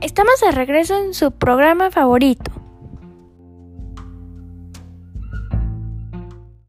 Estamos de regreso en su programa favorito.